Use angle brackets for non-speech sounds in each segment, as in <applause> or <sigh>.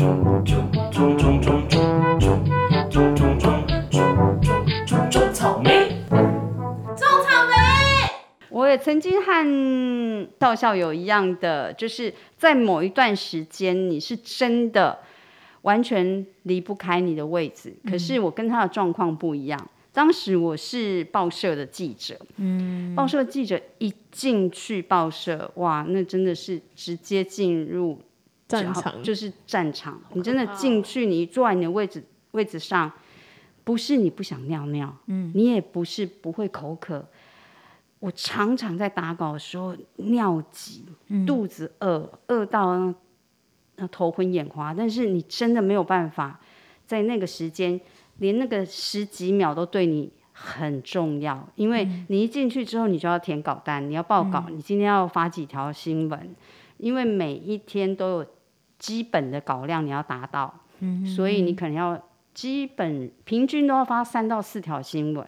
种草莓，我也曾经和道校友一样的，就是在某一段时间，你是真的完全离不开你的位置。可是我跟他的状况不一样，当时我是报社的记者，嗯，报社记者一进去报社，哇，那真的是直接进入战场。就是战场。你真的进去，你坐在你的位置位置上，不是你不想尿尿，嗯，你也不是不会口渴。我常常在打稿的时候尿急，肚子饿，饿到那那头昏眼花，但是你真的没有办法在那个时间，连那个十几秒都对你很重要，因为你一进去之后，你就要填稿单，你要报稿，你今天要发几条新闻，因为每一天都有基本的稿量你要达到，所以你可能要基本平均都要发三到四条新闻。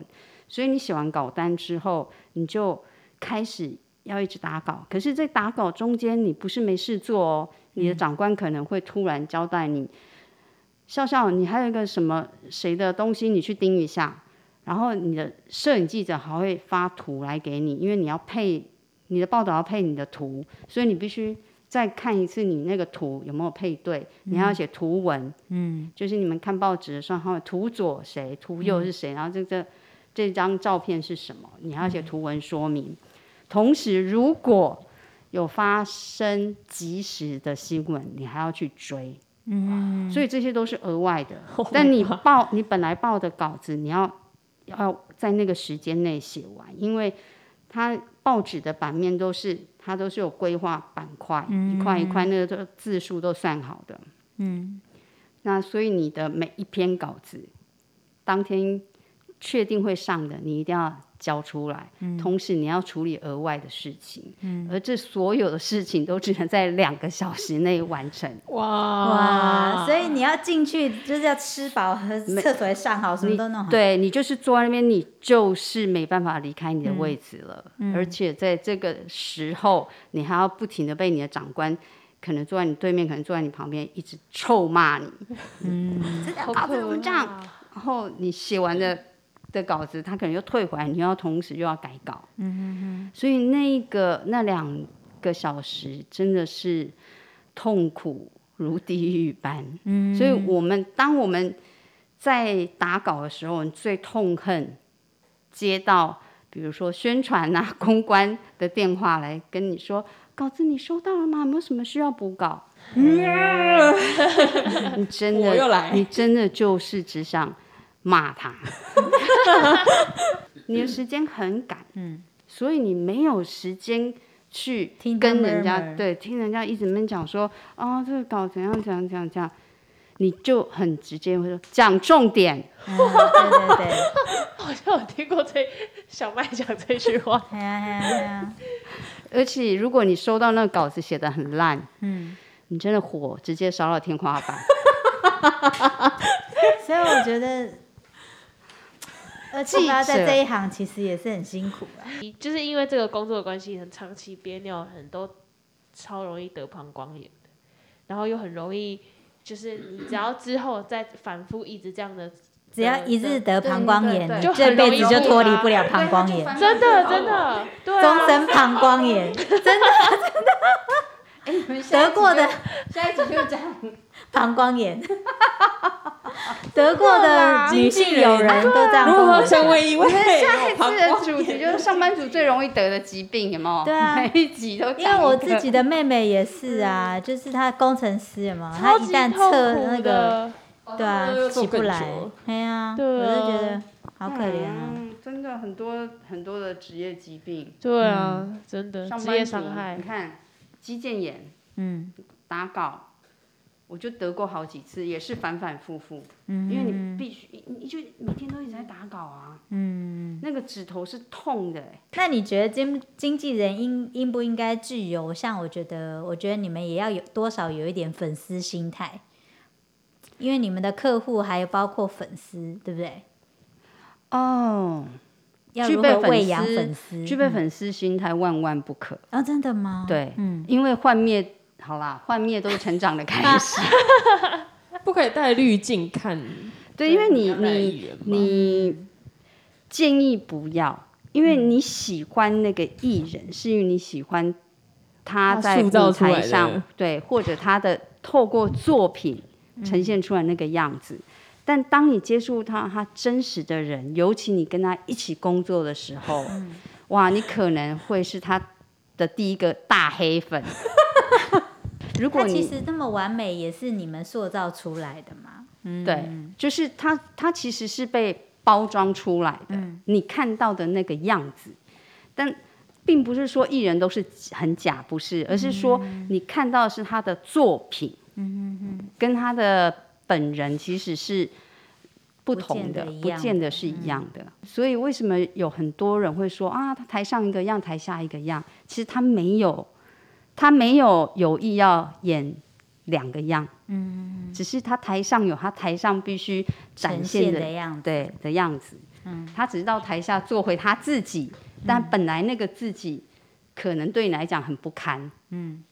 所以你写完稿单之后，你就开始要一直打稿。可是，在打稿中间，你不是没事做哦。你的长官可能会突然交代你，笑笑，你还有一个什么谁的东西，你去盯一下。然后你的摄影记者还会发图来给你，因为你要配你的报道要配你的图，所以你必须再看一次你那个图有没有配对。你还要写图文，嗯，就是你们看报纸的时候，图左谁，图右是谁，然后这个。这张照片是什么？你还要写图文说明。同时，如果有发生及时的新闻，你还要去追。嗯，所以这些都是额外的。<laughs> 但你报你本来报的稿子，你要要在那个时间内写完，因为它报纸的版面都是它都是有规划板块，一块一块那个字数都算好的。嗯，那所以你的每一篇稿子当天。确定会上的，你一定要交出来。嗯，同时你要处理额外的事情。嗯，而这所有的事情都只能在两个小时内完成。哇哇！所以你要进去就是要吃饱，和厕所上好，什么都弄好。对你就是坐在那边，你就是没办法离开你的位置了。嗯，而且在这个时候，你还要不停的被你的长官，可能坐在你对面，可能坐在你旁边，一直臭骂你。嗯，好可怕。然后你写完的。的稿子，他可能又退回来，你要同时又要改稿，嗯哼哼，所以那个那两个小时真的是痛苦如地狱般，嗯，所以我们当我们在打稿的时候，最痛恨接到比如说宣传啊、<laughs> 公关的电话来跟你说稿子你收到了吗？有没有什么需要补稿？你真的，你真的就是只想。骂他，<laughs> 你的时间很赶，嗯，所以你没有时间去跟人家对听人家一直们讲说啊，这个稿怎样怎样怎样。怎样，你就很直接会说讲重点，对对对，<laughs> 好像有听过这小麦讲这句话，<laughs> 而且如果你收到那个稿子写的很烂，嗯，你真的火直接烧到天花板，所以我觉得。而且在这一行其实也是很辛苦的，就是因为这个工作的关系，很长期憋尿，很多超容易得膀胱炎的，然后又很容易，就是你只要之后再反复一直这样的，只要一日得膀胱炎，就这辈子就脱离不了膀胱炎，真的真的，终身膀胱炎，真的真的。哎，得过的下一集就讲。<laughs> 膀胱炎，<laughs> 得过的女性友人都这样。如何成为一位？下一次的主题就是上班族最容易得的疾病，有没有？对啊，每一集都。因为我自己的妹妹也是啊，就是她工程师嘛，她一旦测那个，对啊，起不来。哎呀，我就觉得好可怜啊！真的很多很多的职业疾病。对啊，真的职业伤害。你看。肌腱炎，嗯，打稿，我就得过好几次，也是反反复复，嗯，因为你必须，你就每天都一直在打稿啊，嗯，那个指头是痛的。那你觉得经经纪人应应不应该具有像我觉得，我觉得你们也要有多少有一点粉丝心态，因为你们的客户还有包括粉丝，对不对？哦。要具备粉丝，具备粉丝心态万万不可啊！真的吗？对，嗯，因为幻灭好啦，幻灭都是成长的开始。<laughs> 不可以带滤镜看。<laughs> 对，因为你你你建议不要，因为你喜欢那个艺人，是因为你喜欢他他在舞台上，对，或者他的透过作品呈现出来那个样子。但当你接触他他真实的人，尤其你跟他一起工作的时候，哇，你可能会是他的第一个大黑粉。<laughs> 如果你其实那么完美，也是你们塑造出来的嘛。嗯，对，就是它，它其实是被包装出来的，你看到的那个样子，但并不是说艺人都是很假，不是，而是说你看到的是他的作品，跟他的本人其实是不同的，不见得是一样的。所以为什么有很多人会说啊，他台上一个样，台下一个样？其实他没有，他没有有意要演两个样。嗯，只是他台上有他台上必须展呈现现的的样子。对的样子。嗯，他只是到台下做回他自己，但本来那个自己可能对你来讲很不堪。嗯，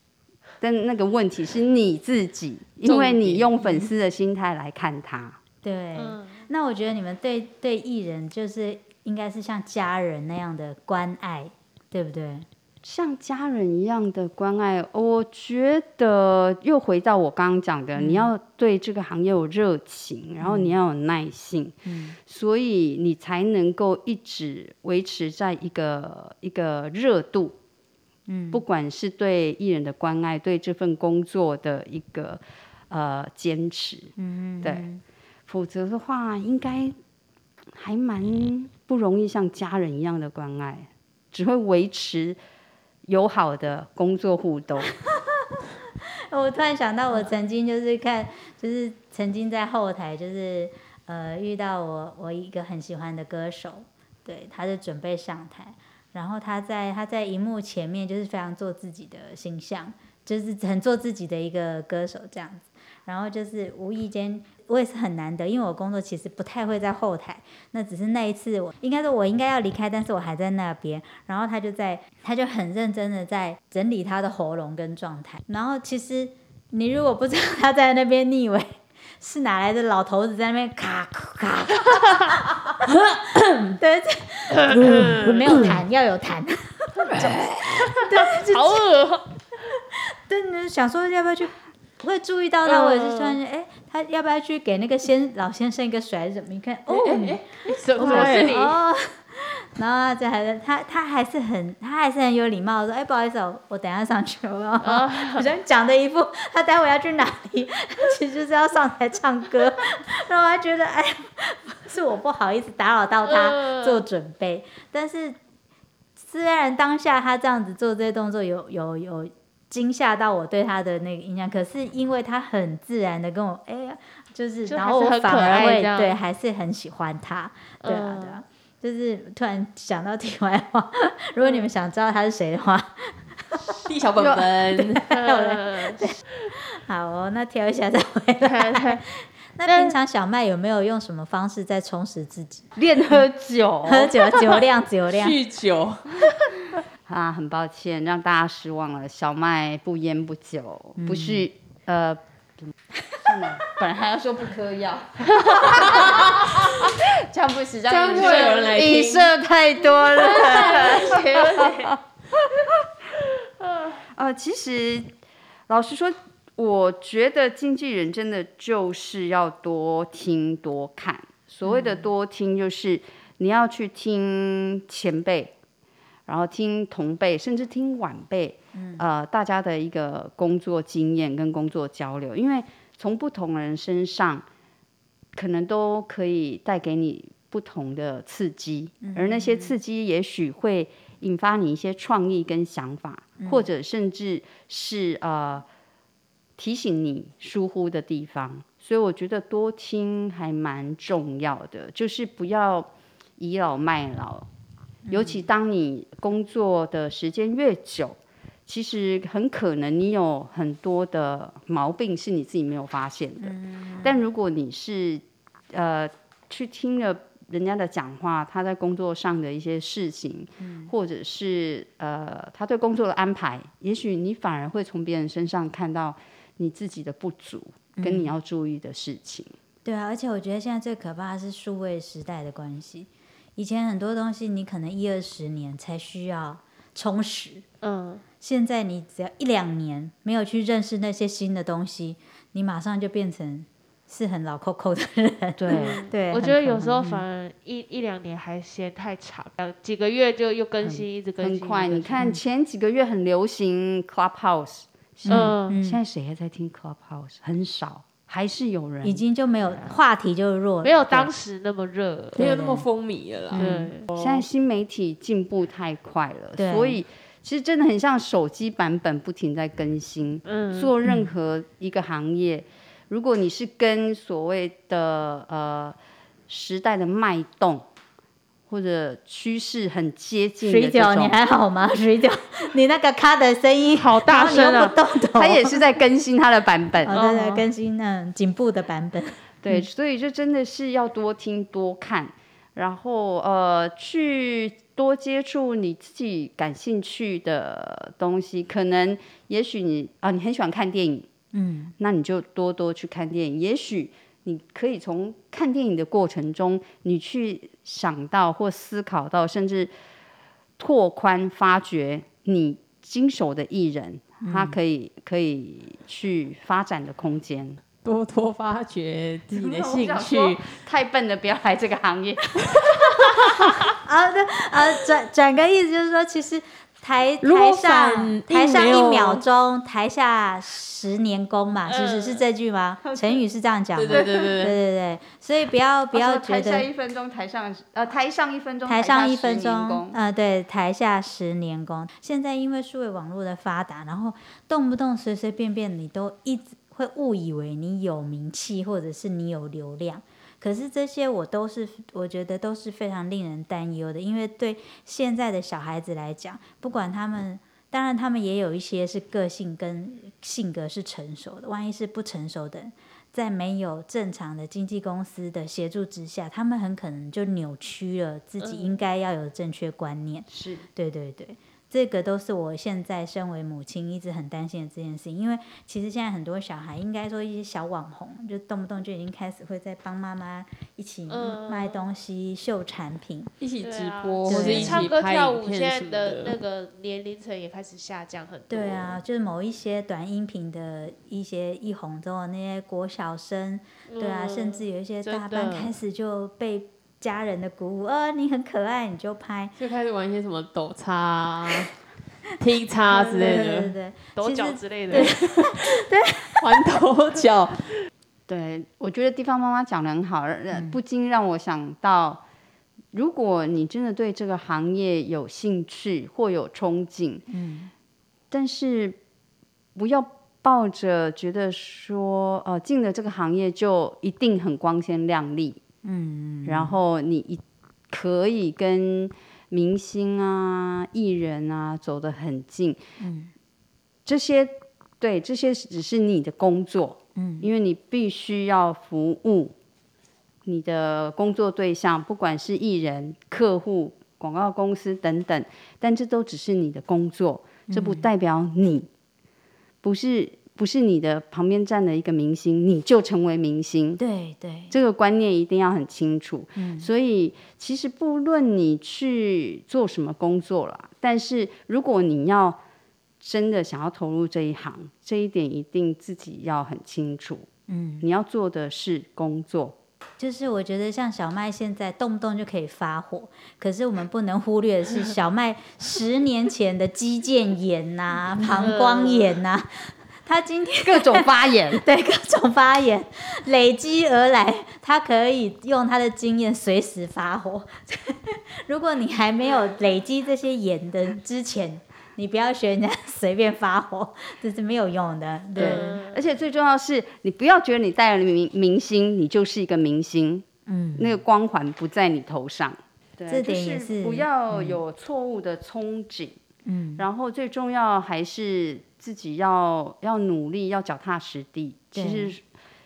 但那个问题是你自己，因为你用粉丝的心态来看他。对，嗯，那我觉得你们对对艺人就是应该是像家人那样的关爱，对不对？像家人一样的关爱，我觉得又回到我刚刚讲的，你要对这个行业有热情，然后你要有耐性，所以你才能够一直维持在一个一个热度。嗯，不管是对艺人的关爱，对这份工作的一个呃坚持，嗯。对，否则的话，应该还蛮不容易像家人一样的关爱，只会维持友好的工作互动。<laughs> 我突然想到，我曾经就是看，就是曾经在后台，就是呃遇到我我一个很喜欢的歌手，对，他就准备上台，然后他在他在荧幕前面就是非常做自己的形象，就是很做自己的一个歌手这样子，然后就是无意间我也是很难得，因为我工作其实不太会在后台，那只是那一次我应该说我应该要离开，但是我还在那边，然后他就在他就很认真的在整理他的喉咙跟状态，然后其实你如果不知道他在那边，你以为是哪来的老头子在那边咔咔咔，<coughs> 对，这 <laughs> 没有痰，要有痰，<laughs> 对好恶哦，<laughs> 对，你就想说要不要去，会注意到他，我也是突然间，哎、他要不要去给那个先老先生一个水还是怎么？一看，哦，怎么是你？哦，<laughs> 然后这还是，他他还是很他还是很有礼貌说，哎，不好意思哦，我等下上去了，好？<laughs> 像讲的一副他待会要去哪里，<laughs> 其实就是要上台唱歌，然后我还觉得，哎，是我不好意思打扰到他嗯。做准备，但是虽然当下他这样子做这些动作有有有。惊吓到我对他的那个印象，可是因为他很自然的跟我，哎呀，就是，然后我反而会对，还是很喜欢他，对啊，嗯。对啊，就是突然想到题外话，<laughs> 如果你们想知道他是谁的话，<laughs> 地小本本，呃 <laughs> 好哦，那挑一下再回来。那平常小麦有没有用什么方式在充实自己？练喝酒。喝酒酒量酒量，酗酒，啊，很抱歉让大家失望了。小麦不烟不酒，嗯不是呃，算了，本来还要说不嗑药，这样不行，这这样样会有人来听影射太多了。<laughs> <laughs> 呃，其实老实说，我觉得经纪人真的就是要多听多看。所谓的多听，就是你要去听前辈，然后听同辈，甚至听晚辈，呃，大家的一个工作经验跟工作交流，因为从不同人身上，可能都可以带给你不同的刺激，而那些刺激也许会引发你一些创意跟想法，或者甚至是呃提醒你疏忽的地方。所以我觉得多听还蛮重要的，就是不要倚老卖老，尤其当你工作的时间越久。其实很可能你有很多的毛病是你自己没有发现的，但如果你是呃去听了人家的讲话，他在工作上的一些事情，或者是呃他对工作的安排，也许你反而会从别人身上看到你自己的不足，跟你要注意的事情。对啊，而且我觉得现在最可怕的是数位时代的关系。以前很多东西你可能一二十年才需要充实，嗯，现在你只要一两年没有去认识那些新的东西，你马上就变成是很老扣扣的人。对，<laughs> 对，我觉得有时候反而一一两年还嫌太长，呃几个月就又更新，一直更新。很快。你看前几个月很流行 Clubhouse，嗯，现在谁还在听 Clubhouse？很少，还是有人已经就没有话题就弱，没有当时那么热。没有那么风靡了啦。对，现在新媒体进步太快了，所以其实真的很像手机版本不停在更新。嗯，做任何一个行业，如果你是跟所谓的呃时代的脉动或者趋势很接近的水这饺，你种，还好吗？<laughs> 水饺，你那个咔的声音好大声啊动头，它也是在更新他的版本。哦，对对，更新那颈部的版本。对，所以就真的是要多听多看，然后呃，去多接触你自己感兴趣的东西。可能也许你啊，你很喜欢看电影，嗯，那你就多多去看电影。也许你可以从看电影的过程中，你去想到或思考到，甚至拓宽发掘你经手的艺人，他可以可以去发展的空间。多多发掘自己的我兴趣，<laughs> 太笨的，不要来这个行业。<laughs> <laughs> 啊，对啊，转转个意思就是说，其实台台上台上一秒钟，台下十年功嘛，是不是是这句吗？<laughs> 成语是这样讲的？对对对对 <laughs> 对对对，所以不要不要觉得台下一分钟，台上呃台上一分钟，台上一分十年钟功，呃，对，台下十年功。现在因为数位网络的发达，然后动不动随随便便你都一直会误以为你有名气，或者是你有流量。可是这些我都是，我觉得都是非常令人担忧的，因为对现在的小孩子来讲，不管他们，当然他们也有一些是个性跟性格是成熟的，万一是不成熟的，在没有正常的经纪公司的协助之下，他们很可能就扭曲了自己应该要有正确观念。是。对对对，这个都是我现在身为母亲一直很担心的这件事情，因为其实现在很多小孩，应该说一些小网红，就动不动就已经开始会在帮妈妈一起嗯卖东西、秀产品。一起直播或者一其实唱起拍歌跳舞，现在的那个年龄层也开始下降很多。对啊，，就是某一些短音频的一些一红之后，那些国小生，对啊，甚至有一些大班的开始就被家人的鼓舞，呃，你很可爱，你就拍，就开始玩一些什么抖叉啊、<laughs> 踢叉之类的。对对的，对，抖脚之类的。<laughs> 对。玩抖脚。对，我觉得地方妈妈讲的很好，不禁让我想到，如果你真的对这个行业有兴趣或有憧憬，嗯，但是不要抱着觉得说，呃，进了这个行业就一定很光鲜亮丽，嗯，然后你一可以跟明星啊、艺人啊走得很近，嗯，这些对这些只是你的工作，嗯，因为你必须要服务你的工作对象，不管是艺人、客户、广告公司等等，但这都只是你的工作，这不代表你不是不是你的旁边站了一个明星，你就成为明星。对对，这个观念一定要很清楚。嗯所以其实不论你去做什么工作啦，但是如果你要真的想要投入这一行，这一点一定自己要很清楚。嗯，你要做的是工作，就是我觉得像小麦现在动不动就可以发火，可是我们不能忽略的是，小麦十年前的肌腱炎呐、<laughs> 膀胱炎呐、他今天各种发言。<laughs> 对各种发言累积而来，他可以用他的经验随时发火。<laughs> 如果你还没有累积这些言的之前，你不要学人家随便发火，<laughs> 这是没有用的。对，嗯而且最重要是你不要觉得你带了明明星，你就是一个明星，嗯，那个光环不在你头上。对这点就也是不要有错误的憧憬。嗯，然后最重要还是自己要要努力，要脚踏实地。其实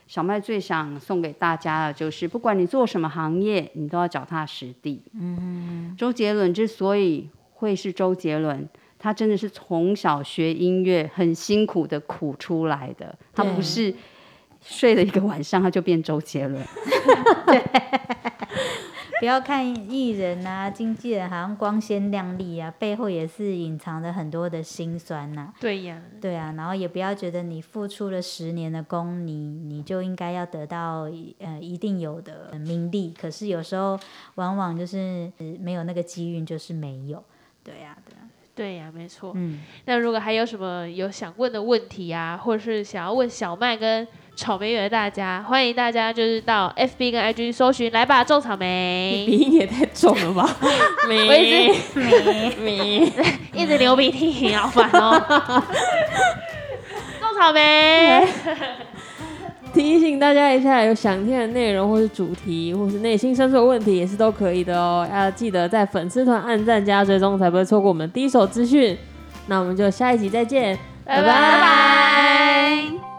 小麦最想送给大家的就是，不管你做什么行业，你都要脚踏实地。嗯，周杰伦之所以会是周杰伦，他真的是从小学音乐很辛苦的苦出来的，他不是睡了一个晚上他就变周杰伦。<laughs> 不要看艺人啊、经纪人好像光鲜亮丽啊，背后也是隐藏着很多的辛酸呐、对呀，对啊，然后也不要觉得你付出了十年的功，你你就应该要得到呃一定有的名利。可是有时候往往就是、呃没有那个机运，就是没有。对啊，对啊，对呀，没错。嗯，那如果还有什么有想问的问题啊，或者是想要问小麦跟草莓园的大家，欢迎大家就是到 FB 跟 IG 搜寻来吧种草莓，<laughs> 鼻音也太重了吧？<laughs> 我一直 <laughs> 没一直流鼻涕，好烦哦。种草莓，提醒大家一下，有想听的内容或是主题，或是内心深处的问题，也是都可以的哦。要记得在粉丝团按赞加追踪，才不会错过我们第一手资讯。那我们就下一集再见，拜拜拜。